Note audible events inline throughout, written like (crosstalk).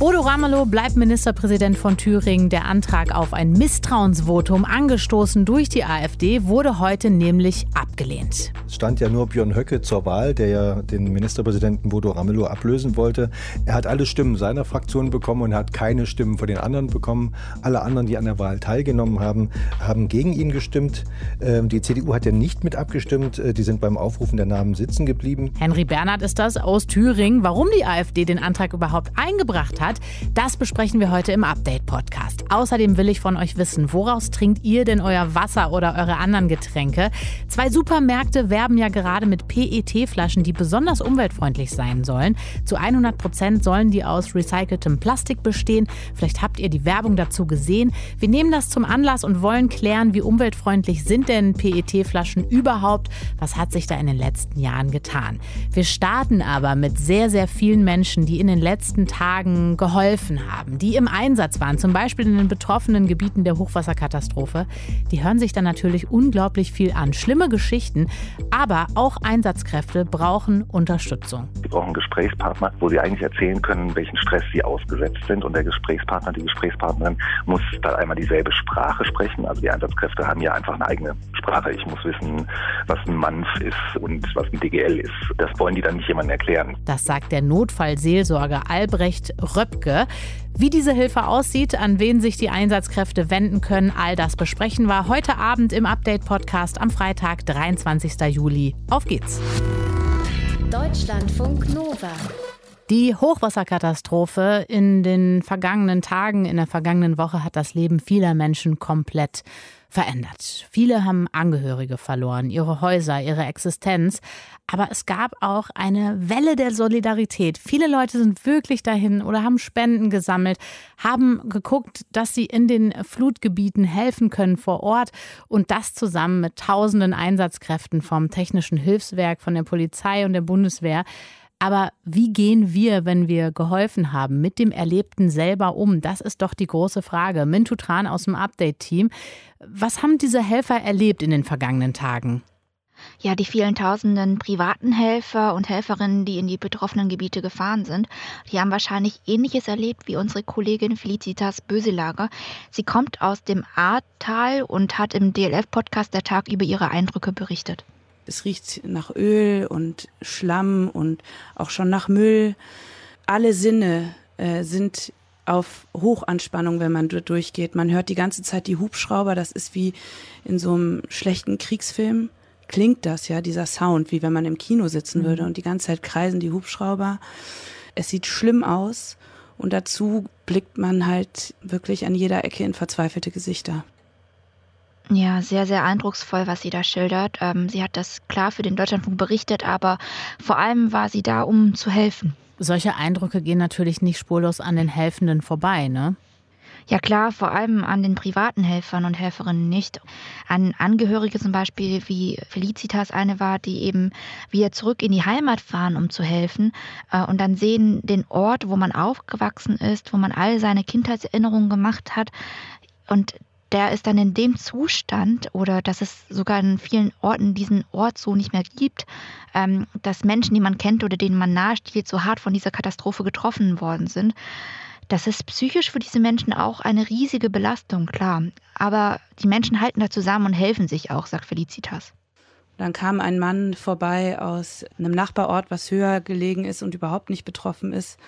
Bodo Ramelow bleibt Ministerpräsident von Thüringen. Der Antrag auf ein Misstrauensvotum, angestoßen durch die AfD, wurde heute nämlich abgelehnt. Es stand ja nur Björn Höcke zur Wahl, der ja den Ministerpräsidenten Bodo Ramelow ablösen wollte. Er hat alle Stimmen seiner Fraktion bekommen und hat keine Stimmen von den anderen bekommen. Alle anderen, die an der Wahl teilgenommen haben, haben gegen ihn gestimmt. Ähm, die CDU hat ja nicht mit abgestimmt. Äh, die sind beim Aufrufen der Namen sitzen geblieben. Henry Bernhard ist das aus Thüringen. Warum die AfD den Antrag überhaupt eingebracht hat, hat. Das besprechen wir heute im Update-Podcast. Außerdem will ich von euch wissen, woraus trinkt ihr denn euer Wasser oder eure anderen Getränke? Zwei Supermärkte werben ja gerade mit PET-Flaschen, die besonders umweltfreundlich sein sollen. Zu 100 Prozent sollen die aus recyceltem Plastik bestehen. Vielleicht habt ihr die Werbung dazu gesehen. Wir nehmen das zum Anlass und wollen klären, wie umweltfreundlich sind denn PET-Flaschen überhaupt? Was hat sich da in den letzten Jahren getan? Wir starten aber mit sehr, sehr vielen Menschen, die in den letzten Tagen geholfen haben, die im Einsatz waren, zum Beispiel in den betroffenen Gebieten der Hochwasserkatastrophe, die hören sich dann natürlich unglaublich viel an. Schlimme Geschichten, aber auch Einsatzkräfte brauchen Unterstützung. Sie brauchen Gesprächspartner, wo sie eigentlich erzählen können, welchen Stress sie ausgesetzt sind. Und der Gesprächspartner, die Gesprächspartnerin muss da einmal dieselbe Sprache sprechen. Also die Einsatzkräfte haben ja einfach eine eigene Sprache. Ich muss wissen, was ein MANF ist und was ein DGL ist. Das wollen die dann nicht jemandem erklären. Das sagt der Notfallseelsorger Albrecht Röpp Röpke. Wie diese Hilfe aussieht, an wen sich die Einsatzkräfte wenden können, all das besprechen wir heute Abend im Update-Podcast am Freitag, 23. Juli. Auf geht's! Deutschlandfunk Nova. Die Hochwasserkatastrophe in den vergangenen Tagen, in der vergangenen Woche hat das Leben vieler Menschen komplett verändert. Viele haben Angehörige verloren, ihre Häuser, ihre Existenz. Aber es gab auch eine Welle der Solidarität. Viele Leute sind wirklich dahin oder haben Spenden gesammelt, haben geguckt, dass sie in den Flutgebieten helfen können vor Ort und das zusammen mit tausenden Einsatzkräften vom Technischen Hilfswerk, von der Polizei und der Bundeswehr. Aber wie gehen wir, wenn wir geholfen haben, mit dem Erlebten selber um? Das ist doch die große Frage. Mintu Tran aus dem Update-Team. Was haben diese Helfer erlebt in den vergangenen Tagen? Ja, die vielen tausenden privaten Helfer und Helferinnen, die in die betroffenen Gebiete gefahren sind, die haben wahrscheinlich Ähnliches erlebt wie unsere Kollegin Felicitas Böselager. Sie kommt aus dem Ahrtal und hat im DLF-Podcast der Tag über ihre Eindrücke berichtet. Es riecht nach Öl und Schlamm und auch schon nach Müll. Alle Sinne äh, sind auf Hochanspannung, wenn man dort durchgeht. Man hört die ganze Zeit die Hubschrauber. Das ist wie in so einem schlechten Kriegsfilm. Klingt das ja, dieser Sound, wie wenn man im Kino sitzen mhm. würde und die ganze Zeit kreisen die Hubschrauber. Es sieht schlimm aus und dazu blickt man halt wirklich an jeder Ecke in verzweifelte Gesichter. Ja, sehr, sehr eindrucksvoll, was sie da schildert. Ähm, sie hat das klar für den Deutschlandfunk berichtet, aber vor allem war sie da, um zu helfen. Solche Eindrücke gehen natürlich nicht spurlos an den Helfenden vorbei, ne? Ja klar, vor allem an den privaten Helfern und Helferinnen nicht. An Angehörige zum Beispiel, wie Felicitas eine war, die eben wieder zurück in die Heimat fahren, um zu helfen äh, und dann sehen den Ort, wo man aufgewachsen ist, wo man all seine Kindheitserinnerungen gemacht hat und der ist dann in dem Zustand oder dass es sogar in vielen Orten diesen Ort so nicht mehr gibt, ähm, dass Menschen, die man kennt oder denen man nahesteht, so hart von dieser Katastrophe getroffen worden sind. Das ist psychisch für diese Menschen auch eine riesige Belastung, klar. Aber die Menschen halten da zusammen und helfen sich auch, sagt Felicitas. Dann kam ein Mann vorbei aus einem Nachbarort, was höher gelegen ist und überhaupt nicht betroffen ist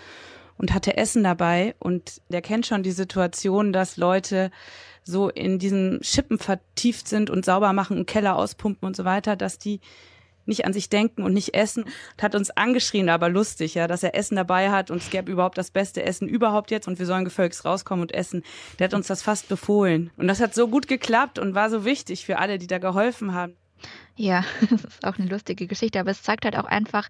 und hatte Essen dabei. Und der kennt schon die Situation, dass Leute so in diesen Schippen vertieft sind und sauber machen und Keller auspumpen und so weiter, dass die nicht an sich denken und nicht essen. Und hat uns angeschrien, aber lustig, ja, dass er Essen dabei hat und es gäbe überhaupt das beste Essen überhaupt jetzt und wir sollen gefälligst rauskommen und essen. Der hat uns das fast befohlen. Und das hat so gut geklappt und war so wichtig für alle, die da geholfen haben. Ja, (laughs) das ist auch eine lustige Geschichte, aber es zeigt halt auch einfach,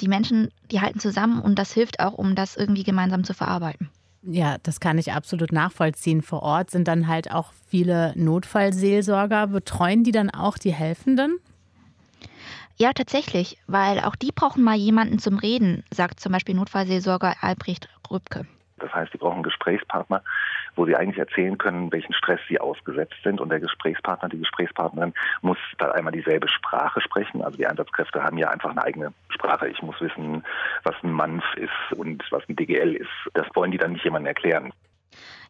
die Menschen, die halten zusammen und das hilft auch, um das irgendwie gemeinsam zu verarbeiten. Ja, das kann ich absolut nachvollziehen. Vor Ort sind dann halt auch viele Notfallseelsorger. Betreuen die dann auch die Helfenden? Ja, tatsächlich, weil auch die brauchen mal jemanden zum Reden, sagt zum Beispiel Notfallseelsorger Albrecht Rübke. Das heißt, die brauchen Gesprächspartner, wo sie eigentlich erzählen können, welchen Stress sie ausgesetzt sind. Und der Gesprächspartner, die Gesprächspartnerin muss da einmal dieselbe Sprache sprechen. Also die Einsatzkräfte haben ja einfach eine eigene Sprache. Ich muss wissen, was ein MANF ist und was ein DGL ist. Das wollen die dann nicht jemandem erklären.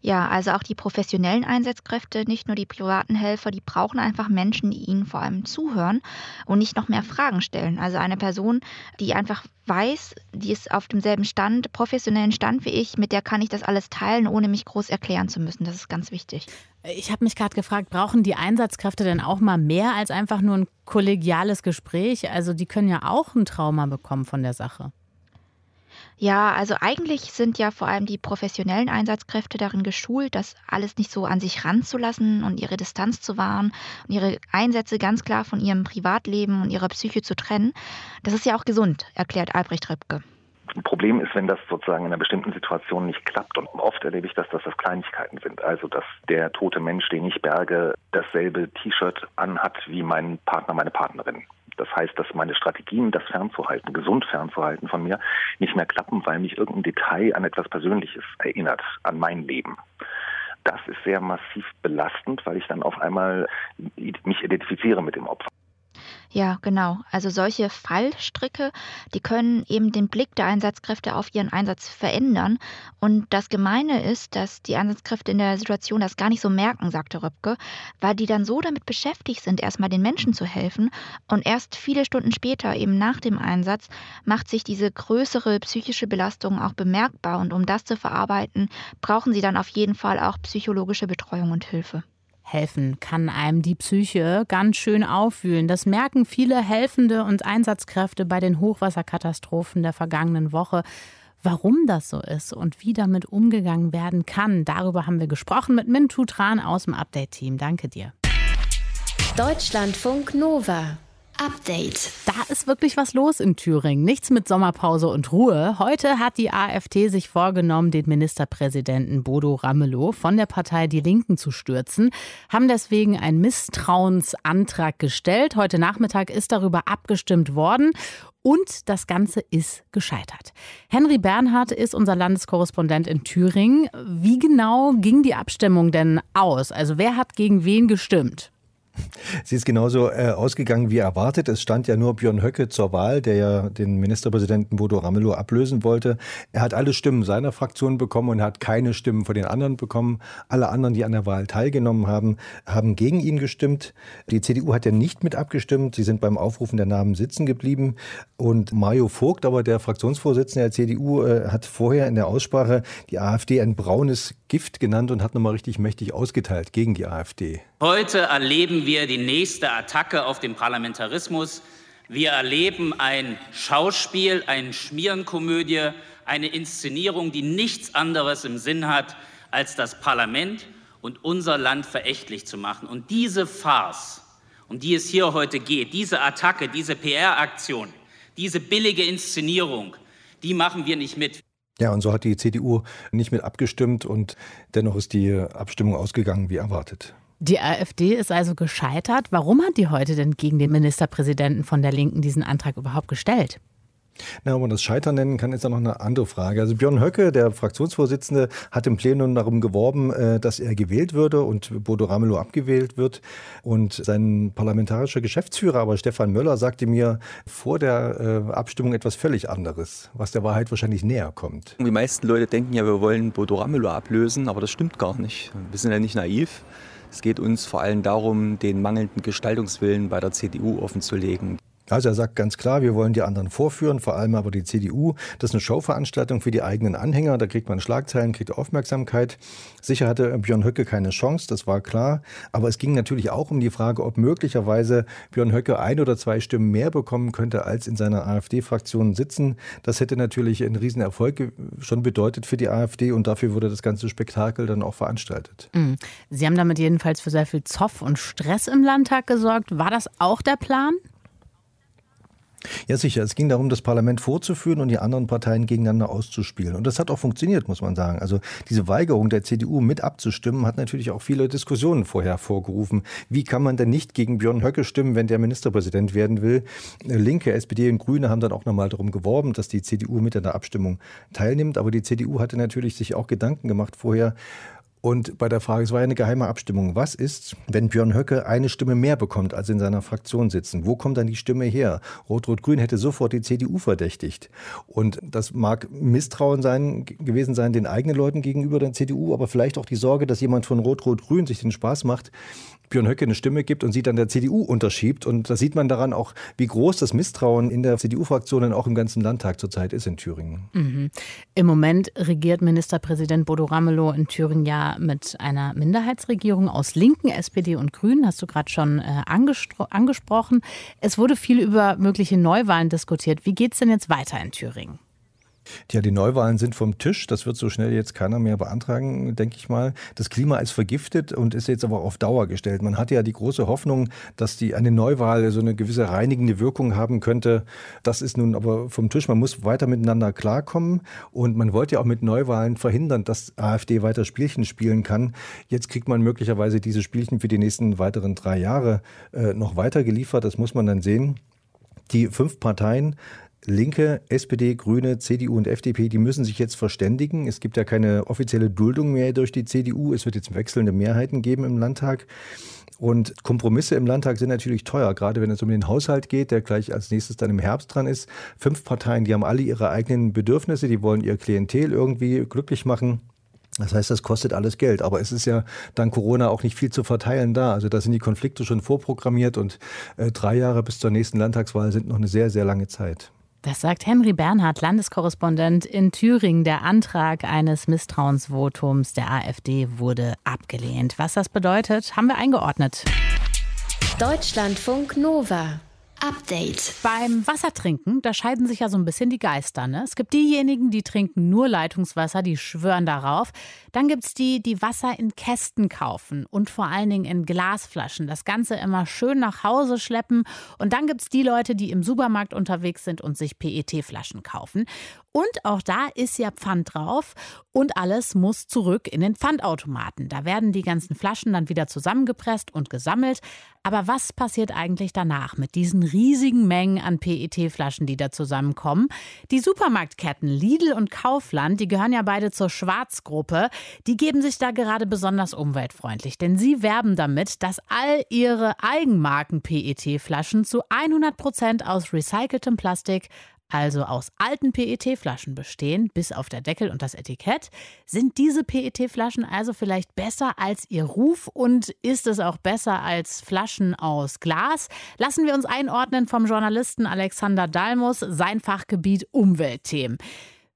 Ja, also auch die professionellen Einsatzkräfte, nicht nur die privaten Helfer, die brauchen einfach Menschen, die ihnen vor allem zuhören und nicht noch mehr Fragen stellen. Also eine Person, die einfach weiß, die ist auf demselben Stand, professionellen Stand wie ich, mit der kann ich das alles teilen, ohne mich groß erklären zu müssen. Das ist ganz wichtig. Ich habe mich gerade gefragt, brauchen die Einsatzkräfte denn auch mal mehr als einfach nur ein kollegiales Gespräch? Also die können ja auch ein Trauma bekommen von der Sache. Ja, also eigentlich sind ja vor allem die professionellen Einsatzkräfte darin geschult, das alles nicht so an sich ranzulassen und ihre Distanz zu wahren und ihre Einsätze ganz klar von ihrem Privatleben und ihrer Psyche zu trennen. Das ist ja auch gesund, erklärt Albrecht Röpke. Ein Problem ist, wenn das sozusagen in einer bestimmten Situation nicht klappt. Und oft erlebe ich, dass das, das Kleinigkeiten sind. Also, dass der tote Mensch, den ich berge, dasselbe T-Shirt anhat wie mein Partner, meine Partnerin. Das heißt, dass meine Strategien, das fernzuhalten, gesund fernzuhalten von mir, nicht mehr klappen, weil mich irgendein Detail an etwas Persönliches erinnert, an mein Leben. Das ist sehr massiv belastend, weil ich dann auf einmal mich identifiziere mit dem Opfer. Ja, genau. Also solche Fallstricke, die können eben den Blick der Einsatzkräfte auf ihren Einsatz verändern. Und das Gemeine ist, dass die Einsatzkräfte in der Situation das gar nicht so merken, sagte Röpke, weil die dann so damit beschäftigt sind, erstmal den Menschen zu helfen. Und erst viele Stunden später, eben nach dem Einsatz, macht sich diese größere psychische Belastung auch bemerkbar. Und um das zu verarbeiten, brauchen sie dann auf jeden Fall auch psychologische Betreuung und Hilfe helfen kann einem die Psyche ganz schön aufwühlen. Das merken viele Helfende und Einsatzkräfte bei den Hochwasserkatastrophen der vergangenen Woche. Warum das so ist und wie damit umgegangen werden kann, darüber haben wir gesprochen mit Mintu Tran aus dem Update-Team. Danke dir. Deutschlandfunk Nova. Update. Da ist wirklich was los in Thüringen. Nichts mit Sommerpause und Ruhe. Heute hat die AfD sich vorgenommen, den Ministerpräsidenten Bodo Ramelow von der Partei Die Linken zu stürzen, haben deswegen einen Misstrauensantrag gestellt. Heute Nachmittag ist darüber abgestimmt worden. Und das Ganze ist gescheitert. Henry Bernhard ist unser Landeskorrespondent in Thüringen. Wie genau ging die Abstimmung denn aus? Also wer hat gegen wen gestimmt? Sie ist genauso äh, ausgegangen wie erwartet. Es stand ja nur Björn Höcke zur Wahl, der ja den Ministerpräsidenten Bodo Ramelow ablösen wollte. Er hat alle Stimmen seiner Fraktion bekommen und hat keine Stimmen von den anderen bekommen. Alle anderen, die an der Wahl teilgenommen haben, haben gegen ihn gestimmt. Die CDU hat ja nicht mit abgestimmt. Sie sind beim Aufrufen der Namen sitzen geblieben. Und Mario Vogt, aber der Fraktionsvorsitzende der CDU, äh, hat vorher in der Aussprache die AfD ein braunes Gift genannt und hat nochmal richtig mächtig ausgeteilt gegen die AfD. Heute erleben wir die nächste Attacke auf den Parlamentarismus. Wir erleben ein Schauspiel, eine Schmierenkomödie, eine Inszenierung, die nichts anderes im Sinn hat, als das Parlament und unser Land verächtlich zu machen. Und diese Farce, um die es hier heute geht, diese Attacke, diese PR-Aktion, diese billige Inszenierung, die machen wir nicht mit. Ja, und so hat die CDU nicht mit abgestimmt und dennoch ist die Abstimmung ausgegangen wie erwartet. Die AfD ist also gescheitert. Warum hat die heute denn gegen den Ministerpräsidenten von der Linken diesen Antrag überhaupt gestellt? Na, ob man das Scheitern nennen kann, ist ja noch eine andere Frage. Also Björn Höcke, der Fraktionsvorsitzende, hat im Plenum darum geworben, äh, dass er gewählt würde und Bodo Ramelow abgewählt wird. Und sein parlamentarischer Geschäftsführer, aber Stefan Möller, sagte mir vor der äh, Abstimmung etwas völlig anderes, was der Wahrheit wahrscheinlich näher kommt. Die meisten Leute denken ja, wir wollen Bodo Ramelow ablösen, aber das stimmt gar nicht. Wir sind ja nicht naiv. Es geht uns vor allem darum, den mangelnden Gestaltungswillen bei der CDU offenzulegen. Also er sagt ganz klar, wir wollen die anderen vorführen, vor allem aber die CDU. Das ist eine Showveranstaltung für die eigenen Anhänger. Da kriegt man Schlagzeilen, kriegt Aufmerksamkeit. Sicher hatte Björn Höcke keine Chance, das war klar. Aber es ging natürlich auch um die Frage, ob möglicherweise Björn Höcke ein oder zwei Stimmen mehr bekommen könnte, als in seiner AfD-Fraktion sitzen. Das hätte natürlich einen Riesenerfolg schon bedeutet für die AfD und dafür wurde das ganze Spektakel dann auch veranstaltet. Mhm. Sie haben damit jedenfalls für sehr viel Zoff und Stress im Landtag gesorgt. War das auch der Plan? Ja, sicher. Es ging darum, das Parlament vorzuführen und die anderen Parteien gegeneinander auszuspielen. Und das hat auch funktioniert, muss man sagen. Also diese Weigerung der CDU mit abzustimmen hat natürlich auch viele Diskussionen vorher hervorgerufen. Wie kann man denn nicht gegen Björn Höcke stimmen, wenn der Ministerpräsident werden will? Linke, SPD und Grüne haben dann auch nochmal darum geworben, dass die CDU mit an der Abstimmung teilnimmt. Aber die CDU hatte natürlich sich auch Gedanken gemacht vorher, Und bei der Frage, es war ja eine geheime Abstimmung, was ist, wenn Björn Höcke eine Stimme mehr bekommt, als in seiner Fraktion sitzen? Wo kommt dann die Stimme her? Rot-Rot-Grün hätte sofort die CDU verdächtigt. Und das mag Misstrauen sein, gewesen sein den eigenen Leuten gegenüber der CDU, aber vielleicht auch die Sorge, dass jemand von Rot-Rot-Grün sich den Spaß macht, Björn Höcke eine Stimme gibt und sie dann der CDU unterschiebt. Und da sieht man daran auch, wie groß das Misstrauen in der CDU-Fraktion und auch im ganzen Landtag zurzeit ist in Thüringen. Mhm. Im Moment regiert Ministerpräsident Bodo Ramelow in Thüringen ja mit einer Minderheitsregierung aus Linken, SPD und Grünen, hast du gerade schon äh, angesprochen. Es wurde viel über mögliche Neuwahlen diskutiert. Wie geht es denn jetzt weiter in Thüringen? Ja, die Neuwahlen sind vom Tisch. Das wird so schnell jetzt keiner mehr beantragen, denke ich mal. Das Klima ist vergiftet und ist jetzt aber auf Dauer gestellt. Man hatte ja die große Hoffnung, dass die eine Neuwahl so eine gewisse reinigende Wirkung haben könnte. Das ist nun aber vom Tisch. Man muss weiter miteinander klarkommen und man wollte ja auch mit Neuwahlen verhindern, dass AfD weiter Spielchen spielen kann. Jetzt kriegt man möglicherweise diese Spielchen für die nächsten weiteren drei Jahre äh, noch weiter geliefert. Das muss man dann sehen. Die fünf Parteien Linke, SPD, Grüne, CDU und FDP, die müssen sich jetzt verständigen. Es gibt ja keine offizielle Duldung mehr durch die CDU. Es wird jetzt wechselnde Mehrheiten geben im Landtag. Und Kompromisse im Landtag sind natürlich teuer, gerade wenn es um den Haushalt geht, der gleich als nächstes dann im Herbst dran ist. Fünf Parteien, die haben alle ihre eigenen Bedürfnisse, die wollen ihr Klientel irgendwie glücklich machen. Das heißt, das kostet alles Geld. Aber es ist ja dank Corona auch nicht viel zu verteilen da. Also da sind die Konflikte schon vorprogrammiert und äh, drei Jahre bis zur nächsten Landtagswahl sind noch eine sehr, sehr lange Zeit. Das sagt Henry Bernhard, Landeskorrespondent in Thüringen. Der Antrag eines Misstrauensvotums der AfD wurde abgelehnt. Was das bedeutet, haben wir eingeordnet. Deutschlandfunk Nova. Update. Beim Wassertrinken, da scheiden sich ja so ein bisschen die Geister. Ne? Es gibt diejenigen, die trinken nur Leitungswasser, die schwören darauf. Dann gibt es die, die Wasser in Kästen kaufen und vor allen Dingen in Glasflaschen. Das Ganze immer schön nach Hause schleppen. Und dann gibt es die Leute, die im Supermarkt unterwegs sind und sich PET-Flaschen kaufen. Und auch da ist ja Pfand drauf und alles muss zurück in den Pfandautomaten. Da werden die ganzen Flaschen dann wieder zusammengepresst und gesammelt. Aber was passiert eigentlich danach mit diesen riesigen Mengen an PET-Flaschen, die da zusammenkommen? Die Supermarktketten Lidl und Kaufland, die gehören ja beide zur Schwarzgruppe, die geben sich da gerade besonders umweltfreundlich, denn sie werben damit, dass all ihre Eigenmarken PET-Flaschen zu 100 Prozent aus recyceltem Plastik also aus alten PET-Flaschen bestehen, bis auf der Deckel und das Etikett. Sind diese PET-Flaschen also vielleicht besser als ihr Ruf und ist es auch besser als Flaschen aus Glas? Lassen wir uns einordnen vom Journalisten Alexander Dalmus, sein Fachgebiet Umweltthemen.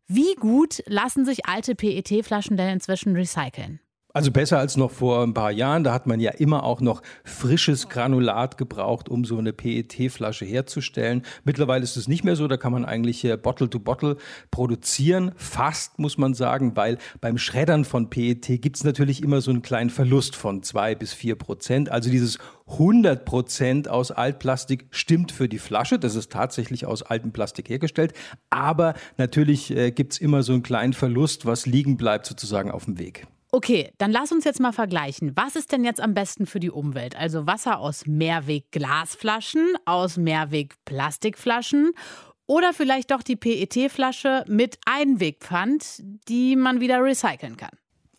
Wie gut lassen sich alte PET-Flaschen denn inzwischen recyceln? Also besser als noch vor ein paar Jahren. Da hat man ja immer auch noch frisches Granulat gebraucht, um so eine PET-Flasche herzustellen. Mittlerweile ist es nicht mehr so. Da kann man eigentlich Bottle-to-Bottle produzieren. Fast, muss man sagen, weil beim Schreddern von PET gibt es natürlich immer so einen kleinen Verlust von zwei bis vier Prozent. Also dieses 100 Prozent aus Altplastik stimmt für die Flasche. Das ist tatsächlich aus altem Plastik hergestellt. Aber natürlich äh, gibt es immer so einen kleinen Verlust, was liegen bleibt sozusagen auf dem Weg. Okay, dann lass uns jetzt mal vergleichen. Was ist denn jetzt am besten für die Umwelt? Also Wasser aus Mehrweg-Glasflaschen, aus Mehrweg-Plastikflaschen oder vielleicht doch die PET-Flasche mit Einwegpfand, die man wieder recyceln kann?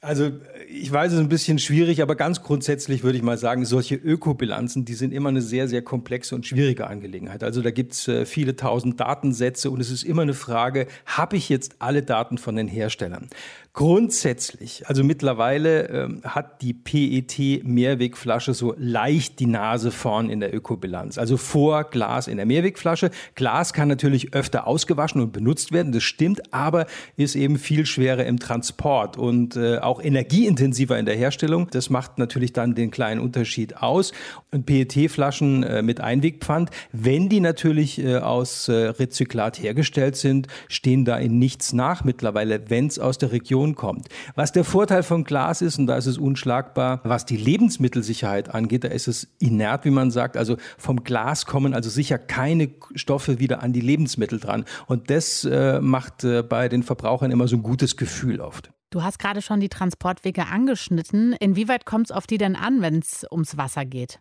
Also ich weiß, es ist ein bisschen schwierig, aber ganz grundsätzlich würde ich mal sagen, solche Ökobilanzen, die sind immer eine sehr, sehr komplexe und schwierige Angelegenheit. Also da gibt es äh, viele tausend Datensätze und es ist immer eine Frage, habe ich jetzt alle Daten von den Herstellern? Grundsätzlich, also mittlerweile ähm, hat die PET-Mehrwegflasche so leicht die Nase vorn in der Ökobilanz. Also vor Glas in der Mehrwegflasche. Glas kann natürlich öfter ausgewaschen und benutzt werden, das stimmt, aber ist eben viel schwerer im Transport und äh, auch energieintensiver in der Herstellung. Das macht natürlich dann den kleinen Unterschied aus. Und PET-Flaschen äh, mit Einwegpfand, wenn die natürlich äh, aus äh, Rezyklat hergestellt sind, stehen da in nichts nach mittlerweile, wenn es aus der Region Produktion kommt. Was der Vorteil von Glas ist, und da ist es unschlagbar, was die Lebensmittelsicherheit angeht, da ist es inert, wie man sagt. Also vom Glas kommen also sicher keine Stoffe wieder an die Lebensmittel dran. Und das äh, macht äh, bei den Verbrauchern immer so ein gutes Gefühl oft. Du hast gerade schon die Transportwege angeschnitten. Inwieweit kommt es auf die denn an, wenn es ums Wasser geht?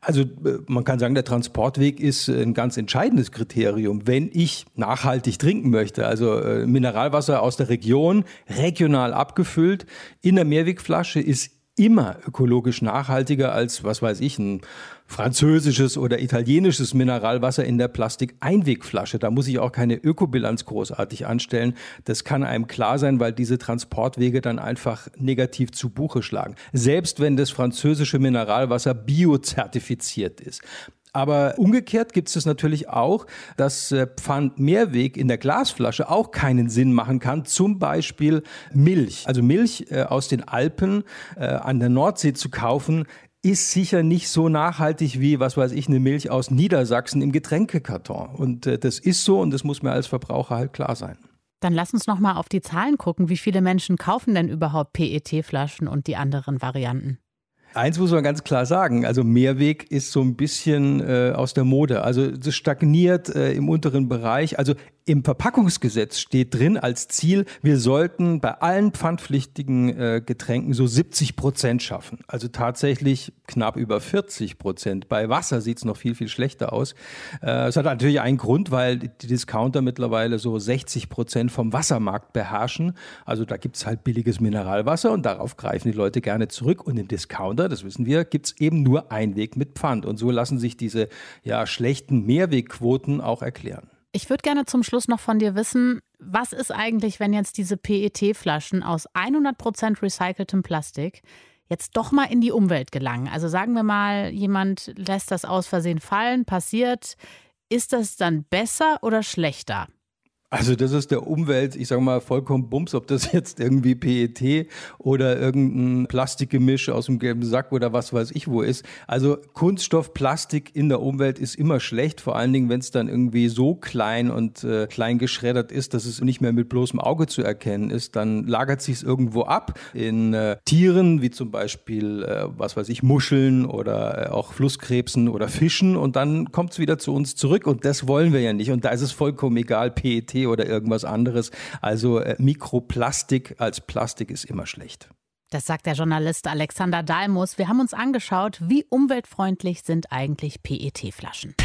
Also äh, man kann sagen, der Transportweg ist ein ganz entscheidendes Kriterium. Wenn ich nachhaltig trinken möchte, also äh, Mineralwasser aus der Region, regional abgefüllt, in der Mehrwegflasche ist immer ökologisch nachhaltiger als, was weiß ich, ein französisches oder italienisches Mineralwasser in der Plastik-Einwegflasche. Da muss ich auch keine Ökobilanz großartig anstellen. Das kann einem klar sein, weil diese Transportwege dann einfach negativ zu Buche schlagen. Selbst wenn das französische Mineralwasser biozertifiziert ist. Aber umgekehrt gibt es natürlich auch, dass äh, Pfandmehrweg in der Glasflasche auch keinen Sinn machen kann. Zum Beispiel Milch. Also Milch äh, aus den Alpen äh, an der Nordsee zu kaufen, ist sicher nicht so nachhaltig wie, was weiß ich, eine Milch aus Niedersachsen im Getränkekarton. Und das ist so und das muss mir als Verbraucher halt klar sein. Dann lass uns noch mal auf die Zahlen gucken. Wie viele Menschen kaufen denn überhaupt PET-Flaschen und die anderen Varianten? Eins muss man ganz klar sagen, also Mehrweg ist so ein bisschen äh, aus der Mode. Also das stagniert äh, im unteren Bereich. Also im Verpackungsgesetz steht drin als Ziel, wir sollten bei allen pfandpflichtigen äh, Getränken so 70 Prozent schaffen. Also tatsächlich knapp über 40 Prozent. Bei Wasser sieht es noch viel, viel schlechter aus. Äh, es hat natürlich einen Grund, weil die Discounter mittlerweile so 60 Prozent vom Wassermarkt beherrschen. Also da gibt es halt billiges Mineralwasser und darauf greifen die Leute gerne zurück. Und im Discounter, das wissen wir, gibt es eben nur Einweg mit Pfand. Und so lassen sich diese ja, schlechten Mehrwegquoten auch erklären. Ich würde gerne zum Schluss noch von dir wissen, was ist eigentlich, wenn jetzt diese PET-Flaschen aus 100% recyceltem Plastik jetzt doch mal in die Umwelt gelangen? Also sagen wir mal, jemand lässt das aus Versehen fallen, passiert. Ist das dann besser oder schlechter? Also das ist der Umwelt, ich sage mal, vollkommen Bums, ob das (laughs) jetzt irgendwie PET oder irgendein Plastikgemisch aus dem gelben Sack oder was weiß ich wo ist. Also Kunststoff, Plastik in der Umwelt ist immer schlecht, vor allen Dingen, wenn es dann irgendwie so klein und äh, klein geschreddert ist, dass es nicht mehr mit bloßem Auge zu erkennen ist. Dann lagert sich es irgendwo ab in äh, Tieren, wie zum Beispiel, äh, was weiß ich, Muscheln oder äh, auch Flusskrebsen oder Fischen und dann kommt es wieder zu uns zurück und das wollen wir ja nicht. Und da ist es vollkommen egal, PET oder irgendwas anderes. Also äh, Mikroplastik als Plastik ist immer schlecht. Das sagt der Journalist Alexander Dalmus. Wir haben uns angeschaut, wie umweltfreundlich sind eigentlich PET-Flaschen.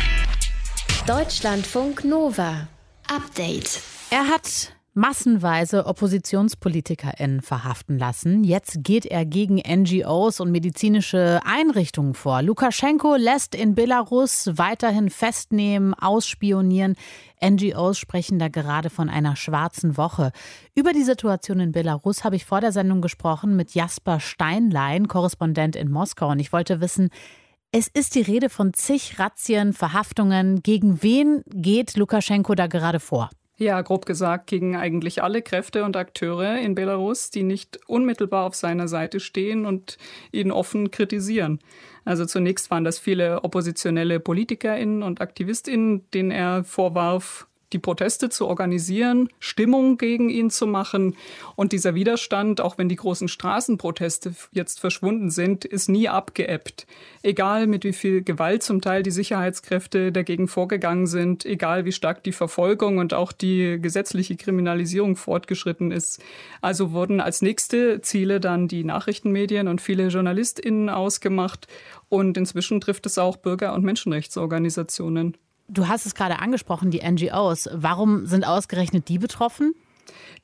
Deutschlandfunk Nova. Update. Er hat massenweise OppositionspolitikerInnen verhaften lassen. Jetzt geht er gegen NGOs und medizinische Einrichtungen vor. Lukaschenko lässt in Belarus weiterhin festnehmen, ausspionieren. NGOs sprechen da gerade von einer schwarzen Woche. Über die Situation in Belarus habe ich vor der Sendung gesprochen mit Jasper Steinlein, Korrespondent in Moskau. Und ich wollte wissen, es ist die Rede von zig Razzien, Verhaftungen. Gegen wen geht Lukaschenko da gerade vor? Ja, grob gesagt, gegen eigentlich alle Kräfte und Akteure in Belarus, die nicht unmittelbar auf seiner Seite stehen und ihn offen kritisieren. Also zunächst waren das viele oppositionelle PolitikerInnen und AktivistInnen, denen er vorwarf, die Proteste zu organisieren, Stimmung gegen ihn zu machen. Und dieser Widerstand, auch wenn die großen Straßenproteste jetzt verschwunden sind, ist nie abgeebbt. Egal mit wie viel Gewalt zum Teil die Sicherheitskräfte dagegen vorgegangen sind, egal wie stark die Verfolgung und auch die gesetzliche Kriminalisierung fortgeschritten ist. Also wurden als nächste Ziele dann die Nachrichtenmedien und viele JournalistInnen ausgemacht. Und inzwischen trifft es auch Bürger- und Menschenrechtsorganisationen. Du hast es gerade angesprochen, die NGOs. Warum sind ausgerechnet die betroffen?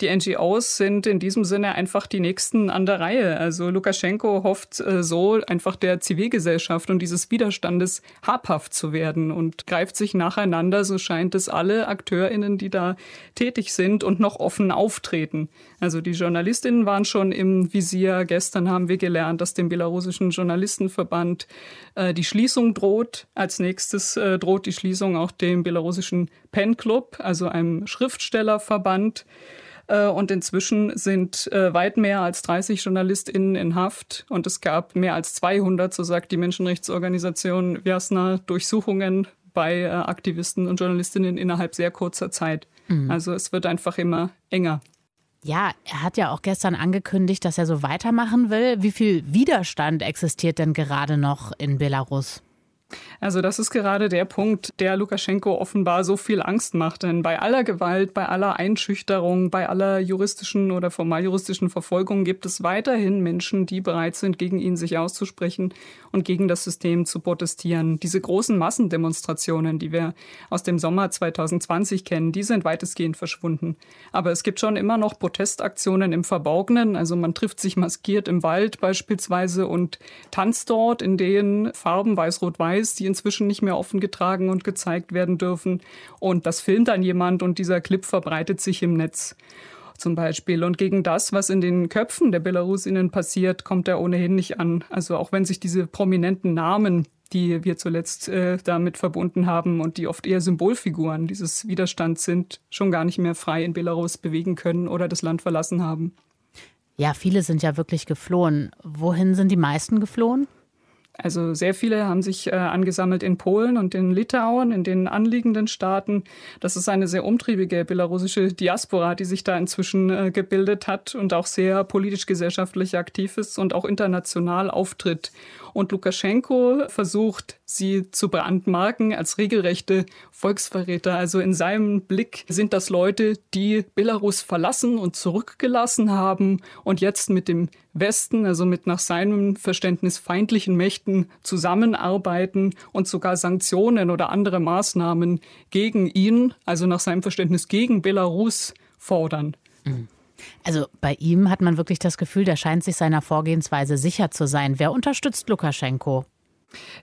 Die NGOs sind in diesem Sinne einfach die Nächsten an der Reihe. Also Lukaschenko hofft äh, so einfach der Zivilgesellschaft und dieses Widerstandes habhaft zu werden und greift sich nacheinander, so scheint es, alle AkteurInnen, die da tätig sind und noch offen auftreten. Also die JournalistInnen waren schon im Visier. Gestern haben wir gelernt, dass dem belarussischen Journalistenverband äh, die Schließung droht. Als nächstes äh, droht die Schließung auch dem belarussischen Pen Club, also einem Schriftstellerverband. Äh, und inzwischen sind äh, weit mehr als 30 JournalistInnen in Haft und es gab mehr als 200, so sagt die Menschenrechtsorganisation Viasna, Durchsuchungen bei äh, Aktivisten und Journalistinnen innerhalb sehr kurzer Zeit. Mhm. Also es wird einfach immer enger. Ja, er hat ja auch gestern angekündigt, dass er so weitermachen will. Wie viel Widerstand existiert denn gerade noch in Belarus? Also das ist gerade der Punkt, der Lukaschenko offenbar so viel Angst macht. Denn bei aller Gewalt, bei aller Einschüchterung, bei aller juristischen oder formaljuristischen Verfolgung gibt es weiterhin Menschen, die bereit sind, gegen ihn sich auszusprechen und gegen das System zu protestieren. Diese großen Massendemonstrationen, die wir aus dem Sommer 2020 kennen, die sind weitestgehend verschwunden. Aber es gibt schon immer noch Protestaktionen im Verborgenen. Also man trifft sich maskiert im Wald beispielsweise und tanzt dort in den Farben weiß-rot-weiß, die inzwischen nicht mehr offen getragen und gezeigt werden dürfen. Und das filmt dann jemand und dieser Clip verbreitet sich im Netz zum Beispiel. Und gegen das, was in den Köpfen der Belarusinnen passiert, kommt er ohnehin nicht an. Also auch wenn sich diese prominenten Namen, die wir zuletzt äh, damit verbunden haben und die oft eher Symbolfiguren dieses Widerstands sind, schon gar nicht mehr frei in Belarus bewegen können oder das Land verlassen haben. Ja, viele sind ja wirklich geflohen. Wohin sind die meisten geflohen? Also sehr viele haben sich äh, angesammelt in Polen und in Litauen, in den anliegenden Staaten. Das ist eine sehr umtriebige belarussische Diaspora, die sich da inzwischen äh, gebildet hat und auch sehr politisch-gesellschaftlich aktiv ist und auch international auftritt. Und Lukaschenko versucht, sie zu brandmarken als regelrechte Volksverräter. Also in seinem Blick sind das Leute, die Belarus verlassen und zurückgelassen haben und jetzt mit dem Westen, also mit nach seinem Verständnis feindlichen Mächten zusammenarbeiten und sogar Sanktionen oder andere Maßnahmen gegen ihn, also nach seinem Verständnis gegen Belarus fordern. Mhm. Also bei ihm hat man wirklich das Gefühl, der scheint sich seiner Vorgehensweise sicher zu sein. Wer unterstützt Lukaschenko?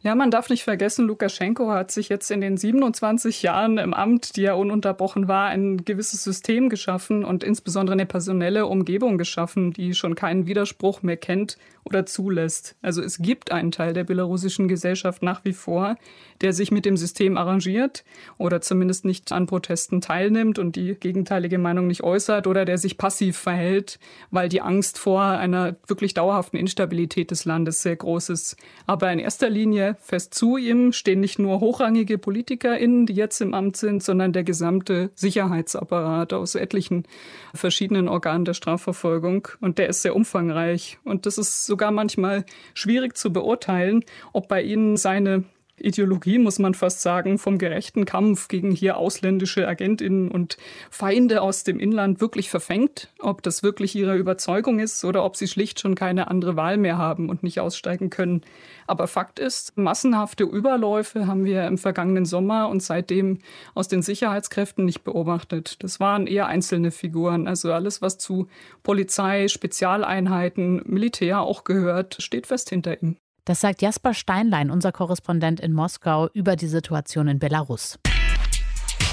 Ja, man darf nicht vergessen, Lukaschenko hat sich jetzt in den 27 Jahren im Amt, die er ununterbrochen war, ein gewisses System geschaffen und insbesondere eine personelle Umgebung geschaffen, die schon keinen Widerspruch mehr kennt oder zulässt. Also es gibt einen Teil der belarussischen Gesellschaft nach wie vor, der sich mit dem System arrangiert oder zumindest nicht an Protesten teilnimmt und die gegenteilige Meinung nicht äußert oder der sich passiv verhält, weil die Angst vor einer wirklich dauerhaften Instabilität des Landes sehr groß ist. Aber in erster fest zu ihm stehen nicht nur hochrangige PolitikerInnen, die jetzt im Amt sind, sondern der gesamte Sicherheitsapparat aus etlichen verschiedenen Organen der Strafverfolgung. Und der ist sehr umfangreich. Und das ist sogar manchmal schwierig zu beurteilen, ob bei ihnen seine Ideologie, muss man fast sagen, vom gerechten Kampf gegen hier ausländische Agentinnen und Feinde aus dem Inland wirklich verfängt, ob das wirklich ihre Überzeugung ist oder ob sie schlicht schon keine andere Wahl mehr haben und nicht aussteigen können. Aber Fakt ist, massenhafte Überläufe haben wir im vergangenen Sommer und seitdem aus den Sicherheitskräften nicht beobachtet. Das waren eher einzelne Figuren. Also alles, was zu Polizei, Spezialeinheiten, Militär auch gehört, steht fest hinter ihm. Das sagt Jasper Steinlein, unser Korrespondent in Moskau, über die Situation in Belarus.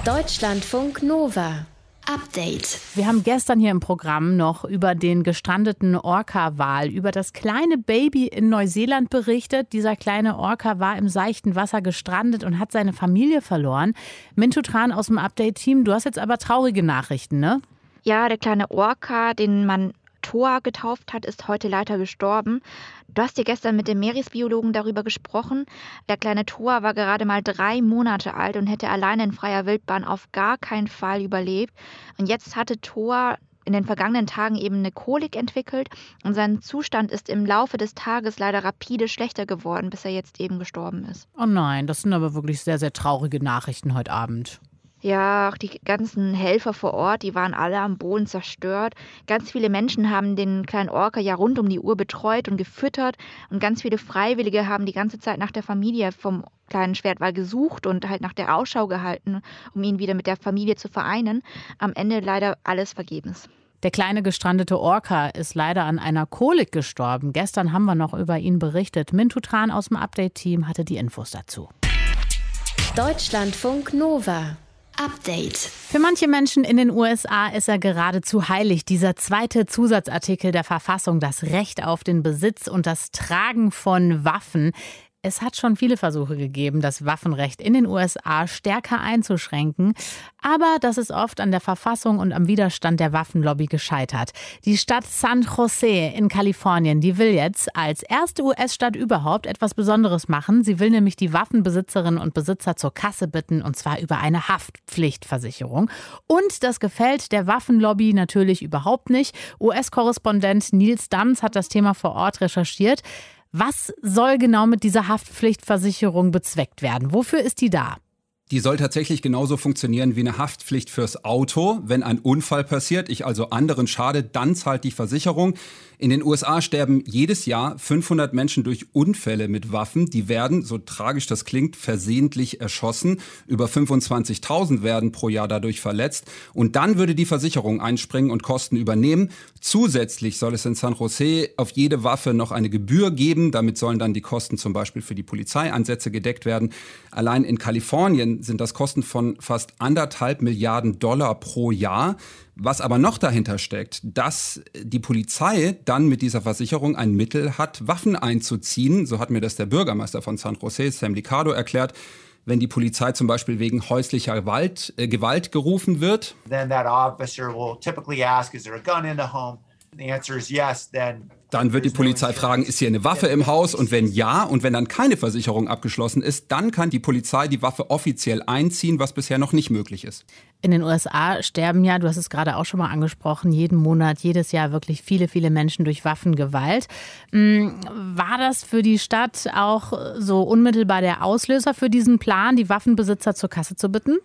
Deutschlandfunk Nova. Update. Wir haben gestern hier im Programm noch über den gestrandeten Orca-Wal, über das kleine Baby in Neuseeland berichtet. Dieser kleine Orca war im seichten Wasser gestrandet und hat seine Familie verloren. Mintu Tran aus dem Update-Team, du hast jetzt aber traurige Nachrichten, ne? Ja, der kleine Orca, den man Thor getauft hat, ist heute leider gestorben. Du hast ja gestern mit dem Meeresbiologen darüber gesprochen. Der kleine Thor war gerade mal drei Monate alt und hätte alleine in freier Wildbahn auf gar keinen Fall überlebt. Und jetzt hatte Thor in den vergangenen Tagen eben eine Kolik entwickelt und sein Zustand ist im Laufe des Tages leider rapide schlechter geworden, bis er jetzt eben gestorben ist. Oh nein, das sind aber wirklich sehr, sehr traurige Nachrichten heute Abend. Ja, auch die ganzen Helfer vor Ort, die waren alle am Boden zerstört. Ganz viele Menschen haben den kleinen Orca ja rund um die Uhr betreut und gefüttert. Und ganz viele Freiwillige haben die ganze Zeit nach der Familie vom kleinen Schwertwal gesucht und halt nach der Ausschau gehalten, um ihn wieder mit der Familie zu vereinen. Am Ende leider alles vergebens. Der kleine gestrandete Orca ist leider an einer Kolik gestorben. Gestern haben wir noch über ihn berichtet. Mintutran aus dem Update-Team hatte die Infos dazu. Deutschlandfunk Nova. Update. Für manche Menschen in den USA ist er geradezu heilig. Dieser zweite Zusatzartikel der Verfassung, das Recht auf den Besitz und das Tragen von Waffen. Es hat schon viele Versuche gegeben, das Waffenrecht in den USA stärker einzuschränken, aber das ist oft an der Verfassung und am Widerstand der Waffenlobby gescheitert. Die Stadt San Jose in Kalifornien, die will jetzt als erste US-Stadt überhaupt etwas Besonderes machen. Sie will nämlich die Waffenbesitzerinnen und Besitzer zur Kasse bitten und zwar über eine Haftpflichtversicherung. Und das gefällt der Waffenlobby natürlich überhaupt nicht. US-Korrespondent Nils Dams hat das Thema vor Ort recherchiert. Was soll genau mit dieser Haftpflichtversicherung bezweckt werden? Wofür ist die da? Die soll tatsächlich genauso funktionieren wie eine Haftpflicht fürs Auto. Wenn ein Unfall passiert, ich also anderen schade, dann zahlt die Versicherung. In den USA sterben jedes Jahr 500 Menschen durch Unfälle mit Waffen. Die werden, so tragisch das klingt, versehentlich erschossen. Über 25.000 werden pro Jahr dadurch verletzt. Und dann würde die Versicherung einspringen und Kosten übernehmen. Zusätzlich soll es in San Jose auf jede Waffe noch eine Gebühr geben. Damit sollen dann die Kosten zum Beispiel für die Polizeieinsätze gedeckt werden. Allein in Kalifornien sind das Kosten von fast anderthalb Milliarden Dollar pro Jahr. Was aber noch dahinter steckt, dass die Polizei dann mit dieser Versicherung ein Mittel hat, Waffen einzuziehen. So hat mir das der Bürgermeister von San Jose, Sam Licado, erklärt. Wenn die Polizei zum Beispiel wegen häuslicher Gewalt, äh, Gewalt gerufen wird, then that officer will typically ask, is there a gun in the home? The answer is yes, then dann wird die Polizei fragen, ist hier eine Waffe im Haus? Und wenn ja, und wenn dann keine Versicherung abgeschlossen ist, dann kann die Polizei die Waffe offiziell einziehen, was bisher noch nicht möglich ist. In den USA sterben ja, du hast es gerade auch schon mal angesprochen, jeden Monat, jedes Jahr wirklich viele, viele Menschen durch Waffengewalt. Hm, war das für die Stadt auch so unmittelbar der Auslöser für diesen Plan, die Waffenbesitzer zur Kasse zu bitten?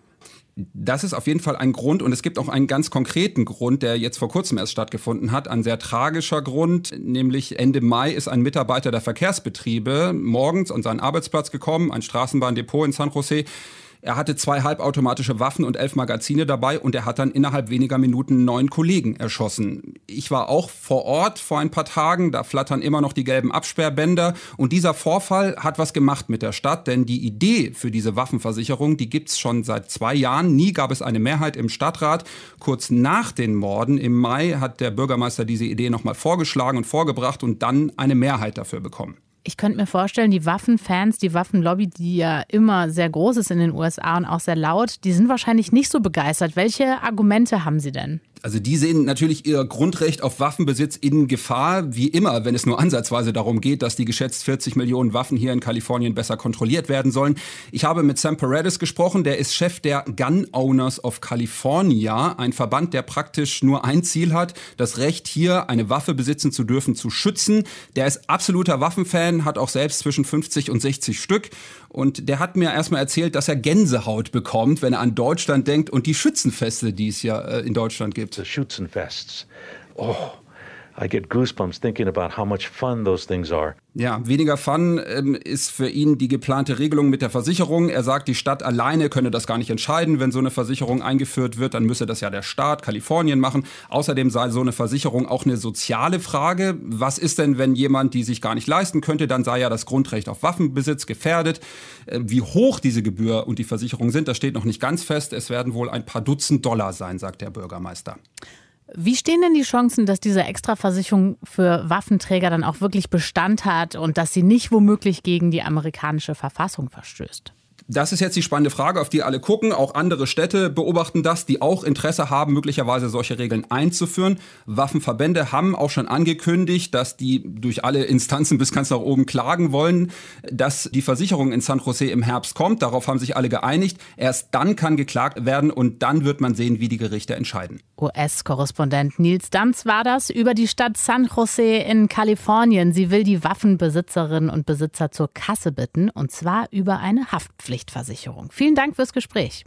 Das ist auf jeden Fall ein Grund und es gibt auch einen ganz konkreten Grund, der jetzt vor kurzem erst stattgefunden hat. Ein sehr tragischer Grund, nämlich Ende Mai ist ein Mitarbeiter der Verkehrsbetriebe morgens an seinen Arbeitsplatz gekommen, ein Straßenbahndepot in San Jose er hatte zwei halbautomatische Waffen und elf Magazine dabei und er hat dann innerhalb weniger Minuten neun Kollegen erschossen. Ich war auch vor Ort vor ein paar Tagen, da flattern immer noch die gelben Absperrbänder und dieser Vorfall hat was gemacht mit der Stadt, denn die Idee für diese Waffenversicherung, die gibt's schon seit zwei Jahren. Nie gab es eine Mehrheit im Stadtrat. Kurz nach den Morden im Mai hat der Bürgermeister diese Idee nochmal vorgeschlagen und vorgebracht und dann eine Mehrheit dafür bekommen. Ich könnte mir vorstellen, die Waffenfans, die Waffenlobby, die ja immer sehr groß ist in den USA und auch sehr laut, die sind wahrscheinlich nicht so begeistert. Welche Argumente haben sie denn? Also die sehen natürlich ihr Grundrecht auf Waffenbesitz in Gefahr, wie immer, wenn es nur ansatzweise darum geht, dass die geschätzt 40 Millionen Waffen hier in Kalifornien besser kontrolliert werden sollen. Ich habe mit Sam Paredes gesprochen, der ist Chef der Gun Owners of California, ein Verband, der praktisch nur ein Ziel hat, das Recht hier eine Waffe besitzen zu dürfen, zu schützen. Der ist absoluter Waffenfan, hat auch selbst zwischen 50 und 60 Stück und der hat mir erstmal erzählt, dass er Gänsehaut bekommt, wenn er an Deutschland denkt und die Schützenfeste, die es ja äh, in Deutschland gibt. The Schützenfests. Oh, I get goosebumps thinking about how much fun those things are. Ja, weniger Fun ähm, ist für ihn die geplante Regelung mit der Versicherung. Er sagt, die Stadt alleine könne das gar nicht entscheiden. Wenn so eine Versicherung eingeführt wird, dann müsse das ja der Staat Kalifornien machen. Außerdem sei so eine Versicherung auch eine soziale Frage. Was ist denn, wenn jemand die sich gar nicht leisten könnte? Dann sei ja das Grundrecht auf Waffenbesitz gefährdet. Äh, wie hoch diese Gebühr und die Versicherung sind, das steht noch nicht ganz fest. Es werden wohl ein paar Dutzend Dollar sein, sagt der Bürgermeister. Wie stehen denn die Chancen, dass diese Extraversicherung für Waffenträger dann auch wirklich Bestand hat und dass sie nicht womöglich gegen die amerikanische Verfassung verstößt? Das ist jetzt die spannende Frage, auf die alle gucken. Auch andere Städte beobachten das, die auch Interesse haben, möglicherweise solche Regeln einzuführen. Waffenverbände haben auch schon angekündigt, dass die durch alle Instanzen bis ganz nach oben klagen wollen, dass die Versicherung in San Jose im Herbst kommt. Darauf haben sich alle geeinigt. Erst dann kann geklagt werden und dann wird man sehen, wie die Gerichte entscheiden. US-Korrespondent Nils Danz war das über die Stadt San Jose in Kalifornien. Sie will die Waffenbesitzerinnen und Besitzer zur Kasse bitten und zwar über eine Haftpflicht. Haftpflichtversicherung. Vielen Dank fürs Gespräch.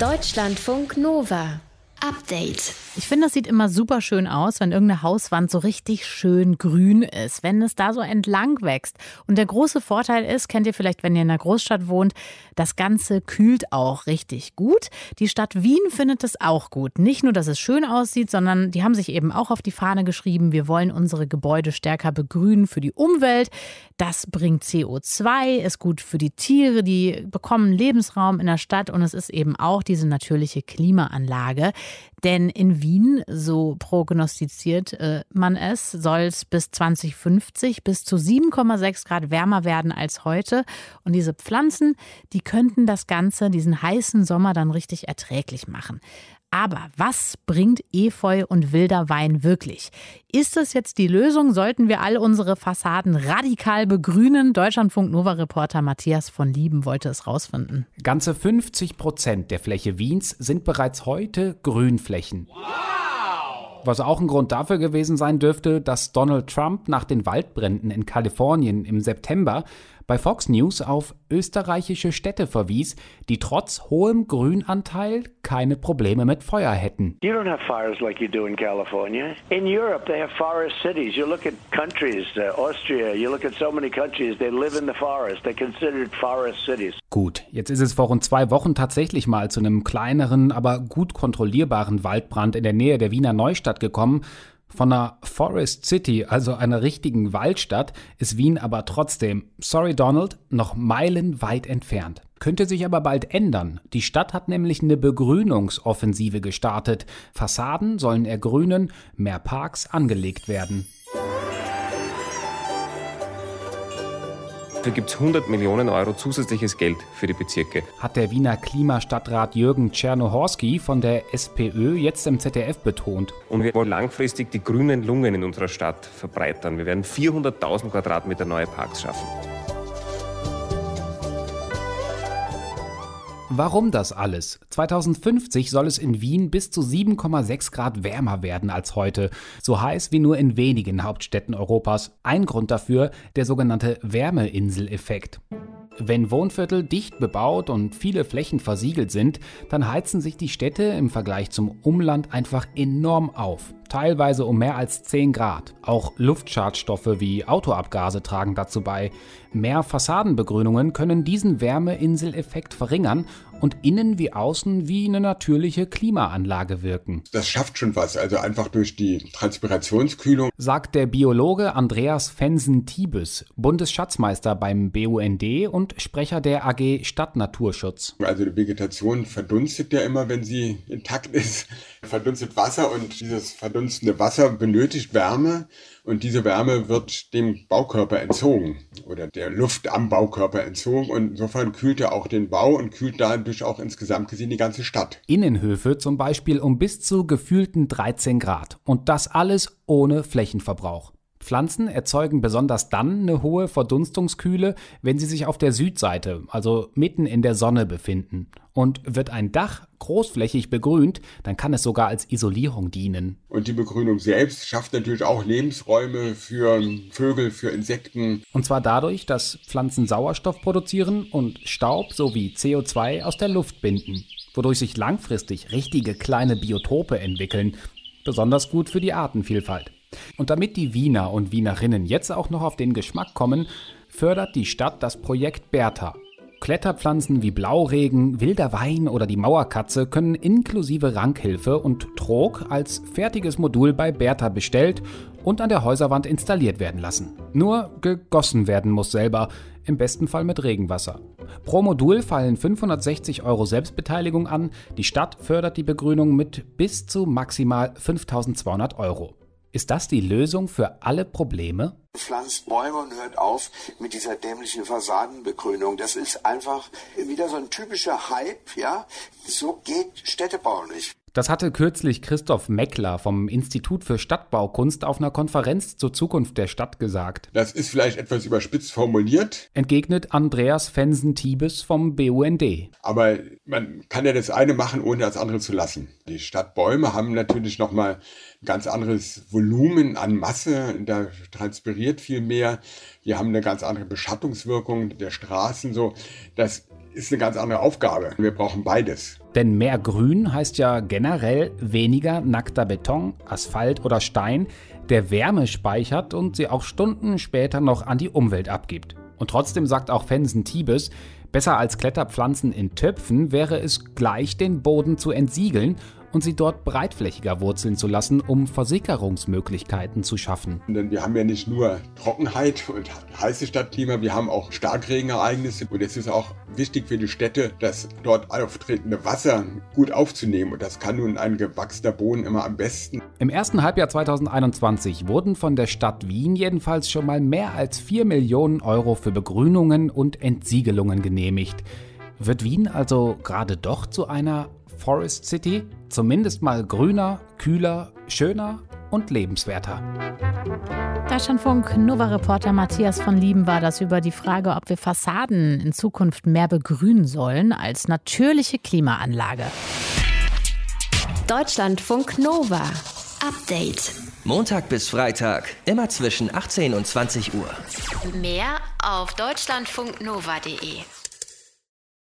Deutschlandfunk Nova. Update. Ich finde, das sieht immer super schön aus, wenn irgendeine Hauswand so richtig schön grün ist, wenn es da so entlang wächst. Und der große Vorteil ist, kennt ihr vielleicht, wenn ihr in einer Großstadt wohnt, das Ganze kühlt auch richtig gut. Die Stadt Wien findet es auch gut. Nicht nur, dass es schön aussieht, sondern die haben sich eben auch auf die Fahne geschrieben, wir wollen unsere Gebäude stärker begrünen für die Umwelt. Das bringt CO2, ist gut für die Tiere, die bekommen Lebensraum in der Stadt und es ist eben auch diese natürliche Klimaanlage. Denn in Wien, so prognostiziert äh, man es, soll es bis 2050 bis zu 7,6 Grad wärmer werden als heute. Und diese Pflanzen, die könnten das Ganze, diesen heißen Sommer dann richtig erträglich machen. Aber was bringt Efeu und wilder Wein wirklich? Ist es jetzt die Lösung? Sollten wir all unsere Fassaden radikal begrünen? Deutschlandfunk Nova Reporter Matthias von Lieben wollte es rausfinden. Ganze 50 Prozent der Fläche Wiens sind bereits heute Grünflächen. Wow! Was auch ein Grund dafür gewesen sein dürfte, dass Donald Trump nach den Waldbränden in Kalifornien im September bei Fox News auf österreichische Städte verwies, die trotz hohem Grünanteil keine Probleme mit Feuer hätten. You don't have fires like you do in California. In Europe, they have forest cities. You look at countries, uh, Austria, you look at so many countries, they live in the forest. They're considered forest cities. Gut, jetzt ist es vor rund zwei Wochen tatsächlich mal zu einem kleineren, aber gut kontrollierbaren Waldbrand in der Nähe der Wiener Neustadt gekommen. Von einer Forest City, also einer richtigen Waldstadt, ist Wien aber trotzdem, sorry Donald, noch meilenweit entfernt. Könnte sich aber bald ändern. Die Stadt hat nämlich eine Begrünungsoffensive gestartet. Fassaden sollen ergrünen, mehr Parks angelegt werden. Dafür gibt es 100 Millionen Euro zusätzliches Geld für die Bezirke. Hat der Wiener Klimastadtrat Jürgen Czernohorski von der SPÖ jetzt im ZDF betont. Und wir wollen langfristig die grünen Lungen in unserer Stadt verbreitern. Wir werden 400.000 Quadratmeter neue Parks schaffen. Warum das alles? 2050 soll es in Wien bis zu 7,6 Grad wärmer werden als heute. So heiß wie nur in wenigen Hauptstädten Europas. Ein Grund dafür der sogenannte Wärmeinseleffekt. Wenn Wohnviertel dicht bebaut und viele Flächen versiegelt sind, dann heizen sich die Städte im Vergleich zum Umland einfach enorm auf, teilweise um mehr als 10 Grad. Auch Luftschadstoffe wie Autoabgase tragen dazu bei. Mehr Fassadenbegrünungen können diesen Wärmeinseleffekt verringern und innen wie außen wie eine natürliche Klimaanlage wirken. Das schafft schon was, also einfach durch die Transpirationskühlung. Sagt der Biologe Andreas Fensen-Tiebes, Bundesschatzmeister beim BUND und Sprecher der AG Stadtnaturschutz. Also die Vegetation verdunstet ja immer, wenn sie intakt ist. (laughs) Verdunstet Wasser und dieses verdunstende Wasser benötigt Wärme und diese Wärme wird dem Baukörper entzogen oder der Luft am Baukörper entzogen und insofern kühlt er auch den Bau und kühlt dadurch auch insgesamt gesehen die ganze Stadt. Innenhöfe zum Beispiel um bis zu gefühlten 13 Grad und das alles ohne Flächenverbrauch. Pflanzen erzeugen besonders dann eine hohe Verdunstungskühle, wenn sie sich auf der Südseite, also mitten in der Sonne befinden. Und wird ein Dach großflächig begrünt, dann kann es sogar als Isolierung dienen. Und die Begrünung selbst schafft natürlich auch Lebensräume für Vögel, für Insekten. Und zwar dadurch, dass Pflanzen Sauerstoff produzieren und Staub sowie CO2 aus der Luft binden, wodurch sich langfristig richtige kleine Biotope entwickeln. Besonders gut für die Artenvielfalt. Und damit die Wiener und Wienerinnen jetzt auch noch auf den Geschmack kommen, fördert die Stadt das Projekt Bertha. Kletterpflanzen wie Blauregen, wilder Wein oder die Mauerkatze können inklusive Rankhilfe und Trog als fertiges Modul bei Bertha bestellt und an der Häuserwand installiert werden lassen. Nur gegossen werden muss selber, im besten Fall mit Regenwasser. Pro Modul fallen 560 Euro Selbstbeteiligung an, die Stadt fördert die Begrünung mit bis zu maximal 5200 Euro. Ist das die Lösung für alle Probleme? Pflanzt Bäume und hört auf mit dieser dämlichen Fassadenbegrünung. Das ist einfach wieder so ein typischer Hype, ja. So geht Städtebau nicht. Das hatte kürzlich Christoph Meckler vom Institut für Stadtbaukunst auf einer Konferenz zur Zukunft der Stadt gesagt. Das ist vielleicht etwas überspitzt formuliert. Entgegnet Andreas Fensen-Tiebes vom BUND. Aber man kann ja das eine machen, ohne das andere zu lassen. Die Stadtbäume haben natürlich nochmal ein ganz anderes Volumen an Masse. Da transpiriert viel mehr. Die haben eine ganz andere Beschattungswirkung der Straßen. So, das ist eine ganz andere Aufgabe. Wir brauchen beides. Denn mehr Grün heißt ja generell weniger nackter Beton, Asphalt oder Stein, der Wärme speichert und sie auch Stunden später noch an die Umwelt abgibt. Und trotzdem sagt auch Fensen Tiebes, besser als Kletterpflanzen in Töpfen wäre es gleich den Boden zu entsiegeln und sie dort breitflächiger wurzeln zu lassen, um Versickerungsmöglichkeiten zu schaffen. Denn wir haben ja nicht nur Trockenheit und heiße Stadtklima, wir haben auch Starkregenereignisse und es ist auch wichtig für die Städte, das dort auftretende Wasser gut aufzunehmen und das kann nun ein gewachsener Boden immer am besten. Im ersten Halbjahr 2021 wurden von der Stadt Wien jedenfalls schon mal mehr als 4 Millionen Euro für Begrünungen und Entsiegelungen genehmigt. Wird Wien also gerade doch zu einer Forest City? Zumindest mal grüner, kühler, schöner und lebenswerter. Deutschlandfunk Nova-Reporter Matthias von Lieben war das über die Frage, ob wir Fassaden in Zukunft mehr begrünen sollen als natürliche Klimaanlage. Deutschlandfunk Nova. Update. Montag bis Freitag, immer zwischen 18 und 20 Uhr. Mehr auf deutschlandfunknova.de.